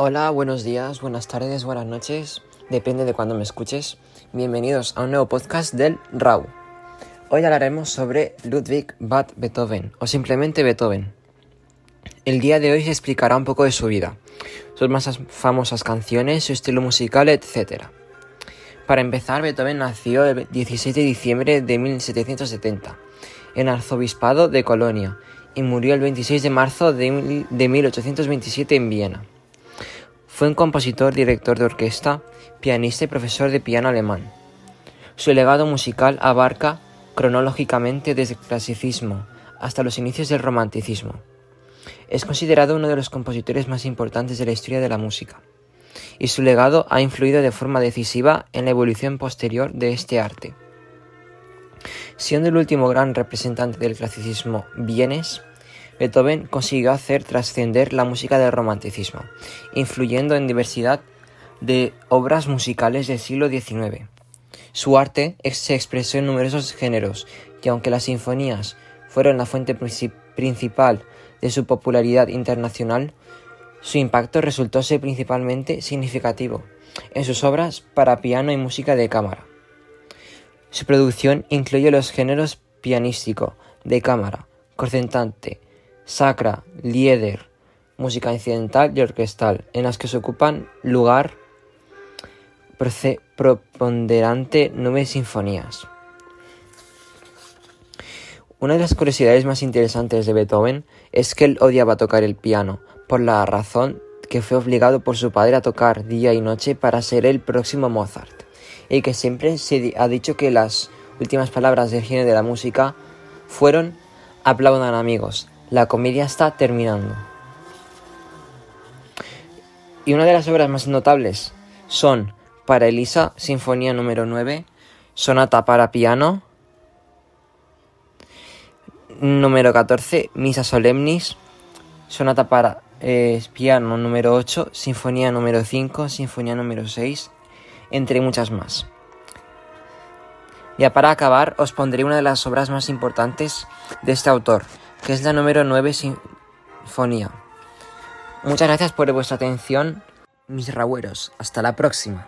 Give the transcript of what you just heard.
Hola, buenos días, buenas tardes, buenas noches, depende de cuándo me escuches. Bienvenidos a un nuevo podcast del RAW. Hoy hablaremos sobre Ludwig van Beethoven o simplemente Beethoven. El día de hoy se explicará un poco de su vida, sus más famosas canciones, su estilo musical, etc. Para empezar, Beethoven nació el 16 de diciembre de 1770 en arzobispado de Colonia y murió el 26 de marzo de 1827 en Viena. Fue un compositor, director de orquesta, pianista y profesor de piano alemán. Su legado musical abarca cronológicamente desde el clasicismo hasta los inicios del romanticismo. Es considerado uno de los compositores más importantes de la historia de la música, y su legado ha influido de forma decisiva en la evolución posterior de este arte. Siendo el último gran representante del clasicismo vienes, Beethoven consiguió hacer trascender la música del romanticismo, influyendo en diversidad de obras musicales del siglo XIX. Su arte se expresó en numerosos géneros, y aunque las sinfonías fueron la fuente principal de su popularidad internacional, su impacto resultó ser principalmente significativo en sus obras para piano y música de cámara. Su producción incluye los géneros pianístico, de cámara, concertante, sacra, lieder, música incidental y orquestal, en las que se ocupan lugar preponderante nueve sinfonías. Una de las curiosidades más interesantes de Beethoven es que él odiaba tocar el piano, por la razón que fue obligado por su padre a tocar día y noche para ser el próximo Mozart, y que siempre se ha dicho que las últimas palabras del genio de la música fueron aplaudan amigos, la comedia está terminando. Y una de las obras más notables son Para Elisa, Sinfonía número 9, Sonata para piano, número 14, Misa Solemnis, Sonata para eh, piano número 8, Sinfonía número 5, Sinfonía número 6, entre muchas más. Ya para acabar, os pondré una de las obras más importantes de este autor, que es la número 9 Sinfonía. Muchas gracias por vuestra atención, mis rabueros. Hasta la próxima.